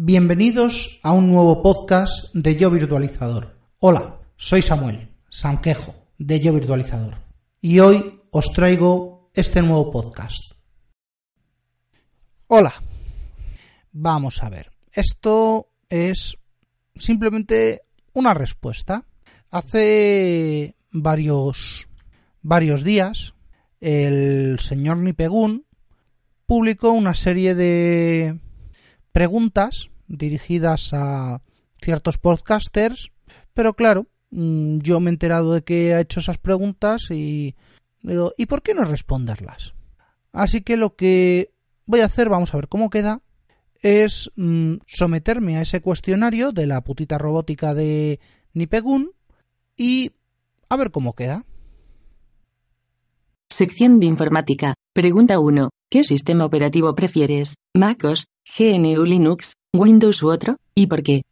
Bienvenidos a un nuevo podcast de Yo Virtualizador. Hola, soy Samuel Sanquejo de Yo Virtualizador y hoy os traigo este nuevo podcast. Hola, vamos a ver, esto es simplemente una respuesta. Hace varios, varios días el señor Nipegun publicó una serie de preguntas dirigidas a ciertos podcasters, pero claro, mm, yo me he enterado de que ha hecho esas preguntas y digo, ¿y por qué no responderlas? Así que lo que voy a hacer, vamos a ver cómo queda, es mm, someterme a ese cuestionario de la putita robótica de Nipegun y a ver cómo queda. Sección de informática. Pregunta 1. ¿Qué sistema operativo prefieres? MacOS, GNU Linux, Windows u otro? ¿Y por qué?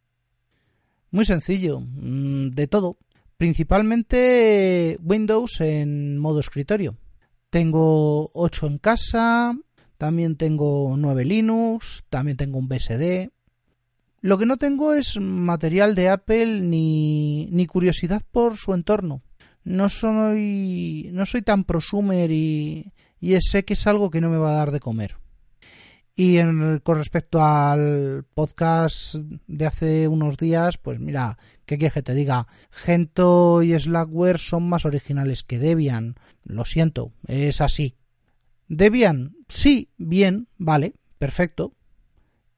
Muy sencillo, mm, de todo. Principalmente Windows en modo escritorio. Tengo 8 en casa, también tengo 9 Linux, también tengo un BSD. Lo que no tengo es material de Apple ni, ni curiosidad por su entorno. No soy, no soy tan prosumer y, y sé que es algo que no me va a dar de comer. Y con respecto al podcast de hace unos días, pues mira, ¿qué quieres que te diga? Gento y Slackware son más originales que Debian. Lo siento, es así. Debian, sí, bien, vale, perfecto.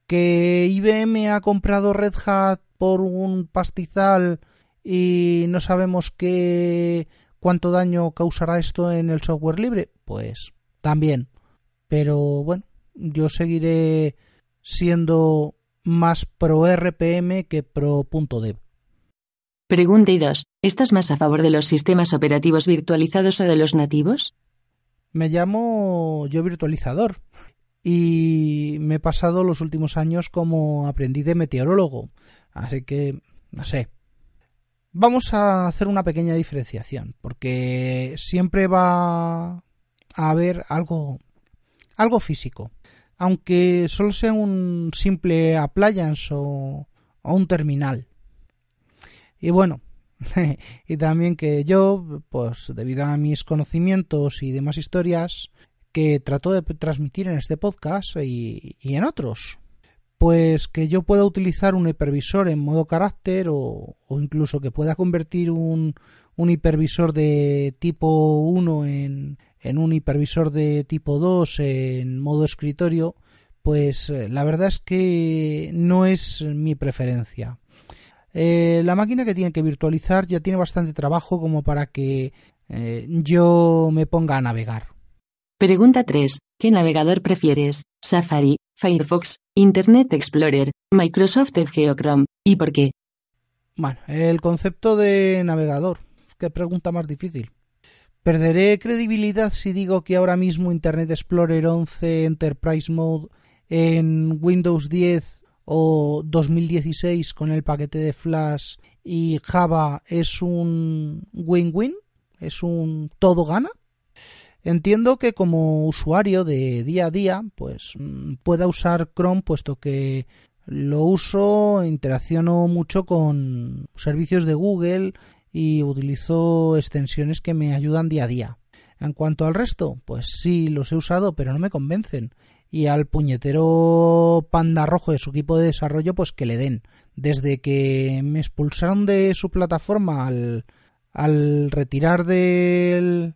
Que IBM ha comprado Red Hat por un pastizal y no sabemos qué cuánto daño causará esto en el software libre, pues también. Pero bueno, yo seguiré siendo más pro RPM que pro .dev. Pregunta y 2. ¿Estás más a favor de los sistemas operativos virtualizados o de los nativos? Me llamo yo virtualizador y me he pasado los últimos años como aprendiz de meteorólogo, así que no sé. Vamos a hacer una pequeña diferenciación, porque siempre va a haber algo algo físico, aunque solo sea un simple appliance o, un terminal. Y bueno, y también que yo, pues debido a mis conocimientos y demás historias que trato de transmitir en este podcast y en otros, pues que yo pueda utilizar un hipervisor en modo carácter o, incluso que pueda convertir un, un, hipervisor de tipo 1 en, en, un hipervisor de tipo 2 en modo escritorio, pues eh, la verdad es que no es mi preferencia. Eh, la máquina que tiene que virtualizar ya tiene bastante trabajo como para que eh, yo me ponga a navegar. Pregunta 3. ¿Qué navegador prefieres? Safari, Firefox, Internet Explorer, Microsoft Edge o Chrome. ¿Y por qué? Bueno, el concepto de navegador. Qué pregunta más difícil. ¿Perderé credibilidad si digo que ahora mismo Internet Explorer 11 Enterprise Mode en Windows 10 o 2016 con el paquete de Flash y Java es un win-win, es un todo gana. Entiendo que como usuario de día a día, pues mm, pueda usar Chrome puesto que lo uso, interacciono mucho con servicios de Google y utilizo extensiones que me ayudan día a día. En cuanto al resto, pues sí, los he usado, pero no me convencen y al puñetero panda rojo de su equipo de desarrollo pues que le den. Desde que me expulsaron de su plataforma al, al retirar del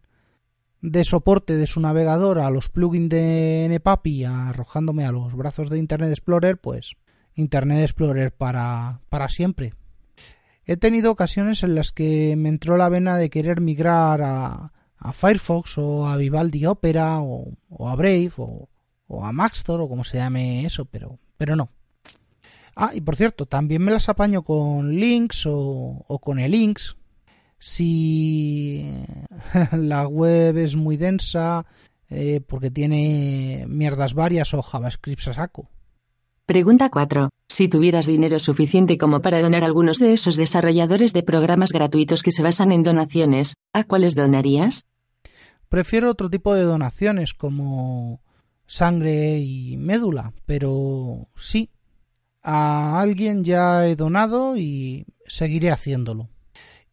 de soporte de su navegador a los plugins de NPAPI arrojándome a los brazos de Internet Explorer, pues Internet Explorer para, para siempre. He tenido ocasiones en las que me entró la vena de querer migrar a, a Firefox o a Vivaldi Opera o, o a Brave o, o a Maxtor o como se llame eso, pero, pero no. Ah, y por cierto, también me las apaño con links o, o con el links. Si la web es muy densa, eh, porque tiene mierdas varias o JavaScript a saco. Pregunta 4. Si tuvieras dinero suficiente como para donar a algunos de esos desarrolladores de programas gratuitos que se basan en donaciones, ¿a cuáles donarías? Prefiero otro tipo de donaciones como sangre y médula, pero sí, a alguien ya he donado y seguiré haciéndolo.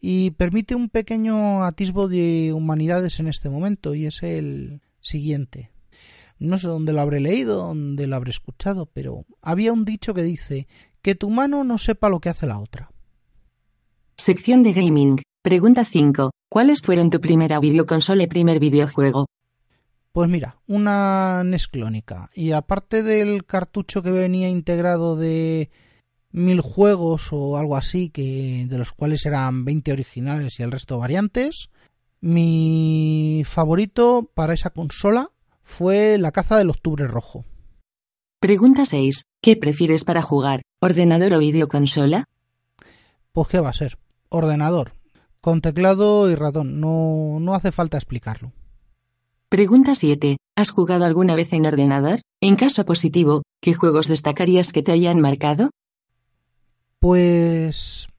Y permite un pequeño atisbo de humanidades en este momento y es el siguiente. No sé dónde lo habré leído, dónde lo habré escuchado, pero había un dicho que dice que tu mano no sepa lo que hace la otra. Sección de gaming. Pregunta 5. ¿Cuáles fueron tu primera videoconsola y primer videojuego? Pues mira, una NES clónica. Y aparte del cartucho que venía integrado de mil juegos o algo así, que de los cuales eran 20 originales y el resto variantes, mi favorito para esa consola fue La caza del octubre rojo. Pregunta 6. ¿Qué prefieres para jugar? ¿Ordenador o videoconsola? Pues qué va a ser. Ordenador. Con teclado y ratón. No, no hace falta explicarlo. Pregunta 7. ¿Has jugado alguna vez en ordenador? En caso positivo, ¿qué juegos destacarías que te hayan marcado? Pues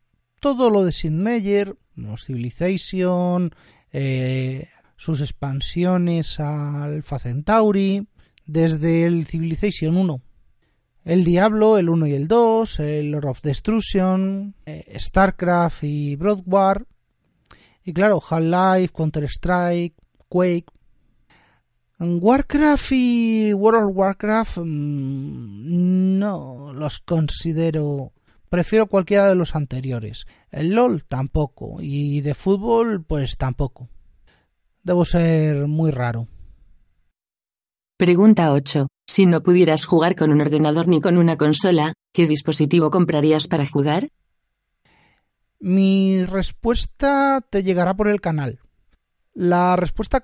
todo lo de Sid Meier, Civilization, eh, sus expansiones al Alpha Centauri, desde el Civilization 1. El Diablo, el 1 y el 2, el Lord of Destruction, eh, StarCraft y Broad War. Y claro, Half-Life, Counter-Strike, Quake. Warcraft y World of Warcraft mm, no los considero. Prefiero cualquiera de los anteriores. El LOL tampoco. Y de fútbol, pues tampoco. Debo ser muy raro. Pregunta 8. Si no pudieras jugar con un ordenador ni con una consola, ¿qué dispositivo comprarías para jugar? Mi respuesta te llegará por el canal. La respuesta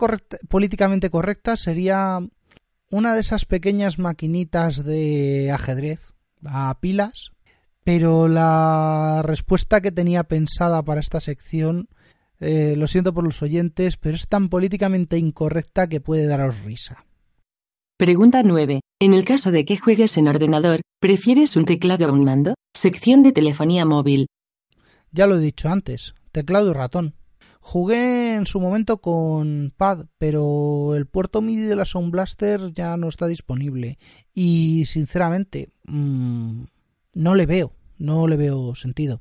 políticamente correcta sería una de esas pequeñas maquinitas de ajedrez a pilas, pero la respuesta que tenía pensada para esta sección eh, lo siento por los oyentes, pero es tan políticamente incorrecta que puede daros risa. Pregunta 9. En el caso de que juegues en ordenador, ¿prefieres un teclado o un mando? Sección de telefonía móvil. Ya lo he dicho antes, teclado y ratón. Jugué en su momento con pad, pero el puerto MIDI de la Sound Blaster ya no está disponible. Y sinceramente, mmm, no le veo, no le veo sentido.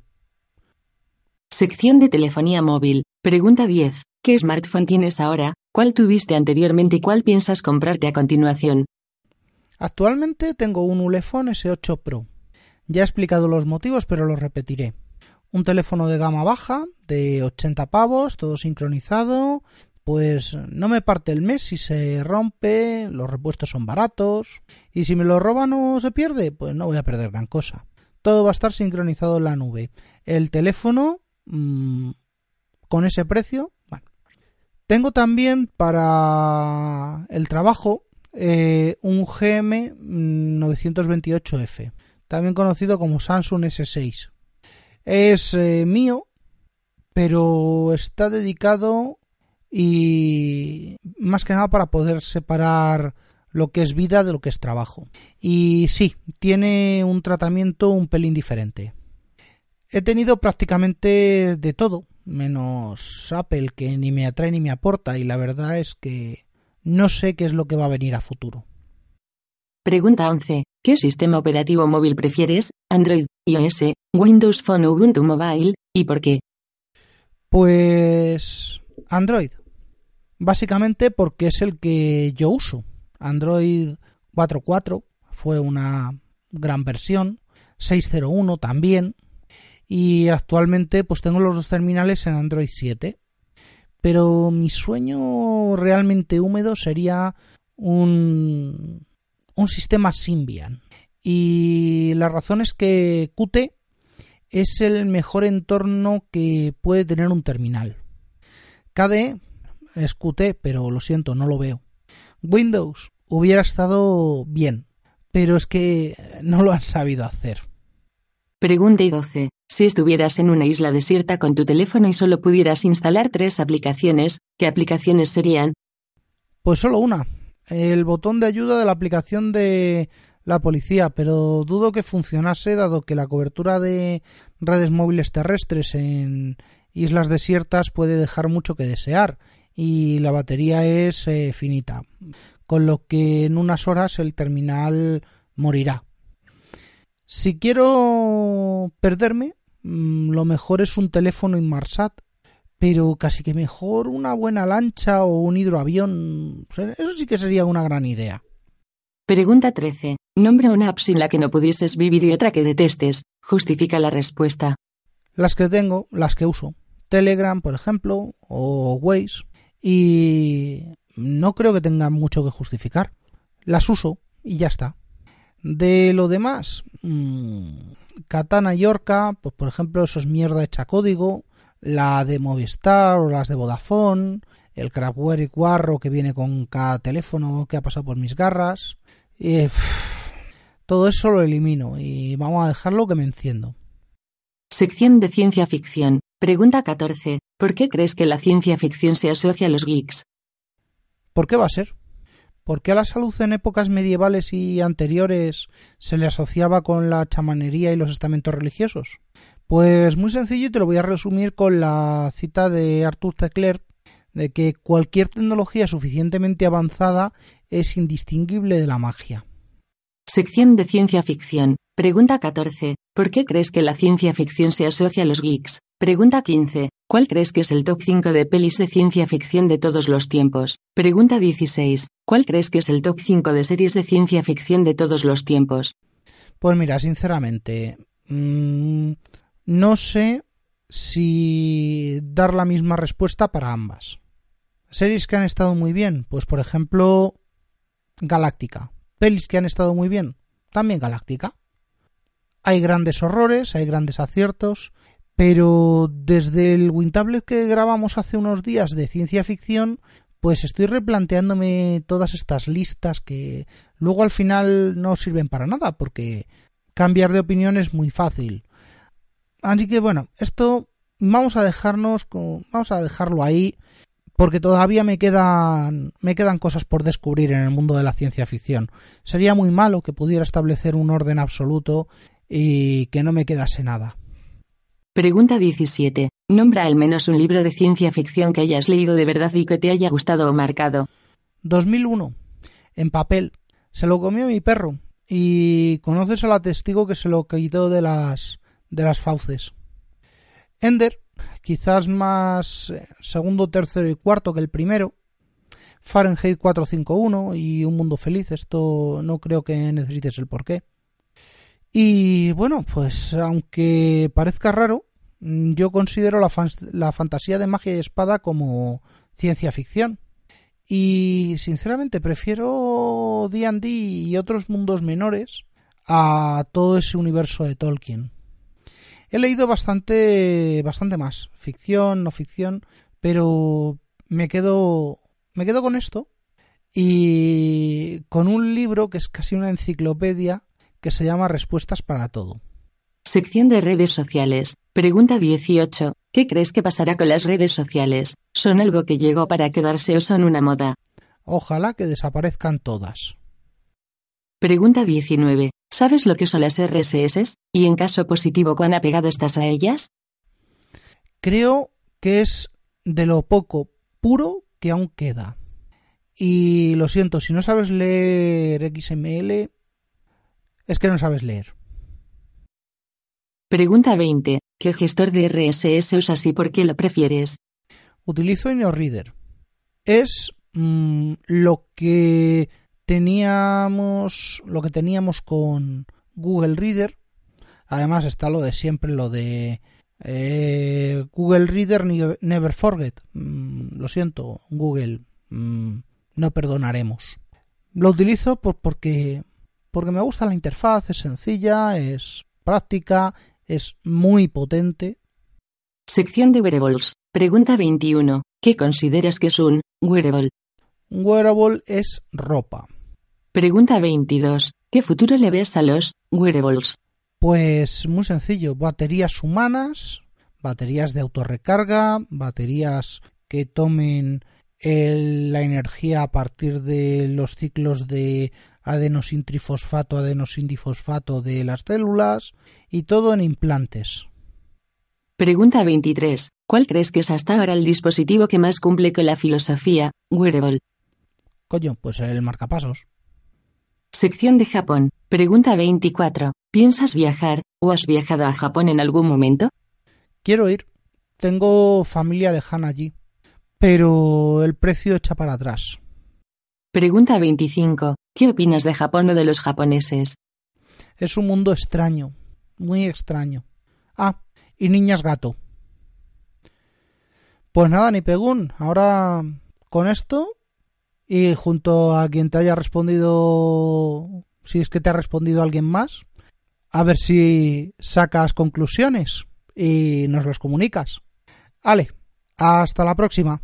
Sección de telefonía móvil. Pregunta 10. ¿Qué smartphone tienes ahora? ¿Cuál tuviste anteriormente y cuál piensas comprarte a continuación? Actualmente tengo un Ulefone S8 Pro. Ya he explicado los motivos, pero lo repetiré. Un teléfono de gama baja, de 80 pavos, todo sincronizado. Pues no me parte el mes si se rompe, los repuestos son baratos. Y si me lo roban o se pierde, pues no voy a perder gran cosa. Todo va a estar sincronizado en la nube. El teléfono Mm, con ese precio. Bueno. Tengo también para el trabajo eh, un GM 928F, también conocido como Samsung S6. Es eh, mío, pero está dedicado y más que nada para poder separar lo que es vida de lo que es trabajo. Y sí, tiene un tratamiento un pelín diferente. He tenido prácticamente de todo, menos Apple, que ni me atrae ni me aporta, y la verdad es que no sé qué es lo que va a venir a futuro. Pregunta 11. ¿Qué sistema operativo móvil prefieres? ¿Android, iOS, Windows Phone o Ubuntu Mobile? ¿Y por qué? Pues Android. Básicamente porque es el que yo uso. Android 4.4 fue una gran versión. 6.01 también y actualmente pues tengo los dos terminales en Android 7 pero mi sueño realmente húmedo sería un, un sistema Symbian. Y la razón es que Qt es el mejor entorno que puede tener un terminal. KDE es Qt pero lo siento no lo veo Windows hubiera estado bien pero es que no lo han sabido hacer. Pregunta y 12. Si estuvieras en una isla desierta con tu teléfono y solo pudieras instalar tres aplicaciones, ¿qué aplicaciones serían? Pues solo una. El botón de ayuda de la aplicación de la policía, pero dudo que funcionase dado que la cobertura de redes móviles terrestres en islas desiertas puede dejar mucho que desear y la batería es eh, finita, con lo que en unas horas el terminal morirá. Si quiero perderme, mm, lo mejor es un teléfono Inmarsat, pero casi que mejor una buena lancha o un hidroavión. Eso sí que sería una gran idea. Pregunta 13. Nombra una app sin la que no pudieses vivir y otra que detestes. Justifica la respuesta. Las que tengo, las que uso. Telegram, por ejemplo, o Waze. Y no creo que tenga mucho que justificar. Las uso y ya está. De lo demás, mmm, Katana y Orca, pues por ejemplo, eso es mierda hecha código. La de Movistar o las de Vodafone. El Crapware y Guarro que viene con cada teléfono que ha pasado por mis garras. todo eso lo elimino y vamos a dejarlo que me enciendo. Sección de ciencia ficción. Pregunta 14. ¿Por qué crees que la ciencia ficción se asocia a los geeks? ¿Por qué va a ser? ¿Por qué a la salud en épocas medievales y anteriores se le asociaba con la chamanería y los estamentos religiosos? Pues muy sencillo y te lo voy a resumir con la cita de Arthur C. Clarke de que cualquier tecnología suficientemente avanzada es indistinguible de la magia. Sección de ciencia ficción. Pregunta 14. ¿Por qué crees que la ciencia ficción se asocia a los geeks? Pregunta 15. ¿Cuál crees que es el top 5 de pelis de ciencia ficción de todos los tiempos? Pregunta 16. ¿Cuál crees que es el top 5 de series de ciencia ficción de todos los tiempos? Pues mira, sinceramente, mmm, no sé si dar la misma respuesta para ambas. Series que han estado muy bien, pues por ejemplo, Galáctica. Pelis que han estado muy bien, también Galáctica. Hay grandes horrores, hay grandes aciertos, pero desde el Wintablet que grabamos hace unos días de ciencia ficción, pues estoy replanteándome todas estas listas que luego al final no sirven para nada, porque cambiar de opinión es muy fácil. Así que bueno, esto vamos a dejarnos, vamos a dejarlo ahí, porque todavía me quedan, me quedan cosas por descubrir en el mundo de la ciencia ficción. Sería muy malo que pudiera establecer un orden absoluto y que no me quedase nada. Pregunta 17. Nombra al menos un libro de ciencia ficción que hayas leído de verdad y que te haya gustado o marcado. 2001. En papel. Se lo comió mi perro. Y conoces a la testigo que se lo quitó de las, de las fauces. Ender, quizás más eh, segundo, tercero y cuarto que el primero. Fahrenheit 451 y Un Mundo Feliz. Esto no creo que necesites el porqué. Y bueno, pues aunque parezca raro, yo considero la, la fantasía de magia y espada como ciencia ficción. Y sinceramente prefiero D&D y otros mundos menores a todo ese universo de Tolkien. He leído bastante bastante más, ficción, no ficción, pero me quedo me quedo con esto y con un libro que es casi una enciclopedia que se llama Respuestas para todo. Sección de redes sociales. Pregunta 18. ¿Qué crees que pasará con las redes sociales? ¿Son algo que llegó para quedarse o son una moda? Ojalá que desaparezcan todas. Pregunta 19. ¿Sabes lo que son las RSS? Y en caso positivo, ¿cuán apegado estás a ellas? Creo que es de lo poco puro que aún queda. Y lo siento, si no sabes leer XML, es que no sabes leer. Pregunta 20. ¿Qué gestor de RSS usas y por qué lo prefieres? Utilizo InnoReader. Es mm, lo que teníamos lo que teníamos con Google Reader. Además está lo de siempre, lo de eh, Google Reader Never Forget. Mm, lo siento, Google, mm, no perdonaremos. Lo utilizo porque porque me gusta la interfaz, es sencilla, es práctica, es muy potente. Sección de wearables. Pregunta 21. ¿Qué consideras que es un wearable? Un wearable es ropa. Pregunta 22. ¿Qué futuro le ves a los wearables? Pues muy sencillo, baterías humanas, baterías de autorrecarga, baterías que tomen la energía a partir de los ciclos de adenosintrifosfato, adenosindifosfato de las células y todo en implantes. Pregunta 23. ¿Cuál crees que es hasta ahora el dispositivo que más cumple con la filosofía wearable? Coño, pues el marcapasos. Sección de Japón. Pregunta 24. ¿Piensas viajar o has viajado a Japón en algún momento? Quiero ir. Tengo familia lejana allí. Pero el precio echa para atrás. Pregunta 25. ¿Qué opinas de Japón o de los japoneses? Es un mundo extraño. Muy extraño. Ah, y niñas gato. Pues nada, ni pegún. Ahora con esto y junto a quien te haya respondido, si es que te ha respondido alguien más, a ver si sacas conclusiones y nos los comunicas. Ale, hasta la próxima.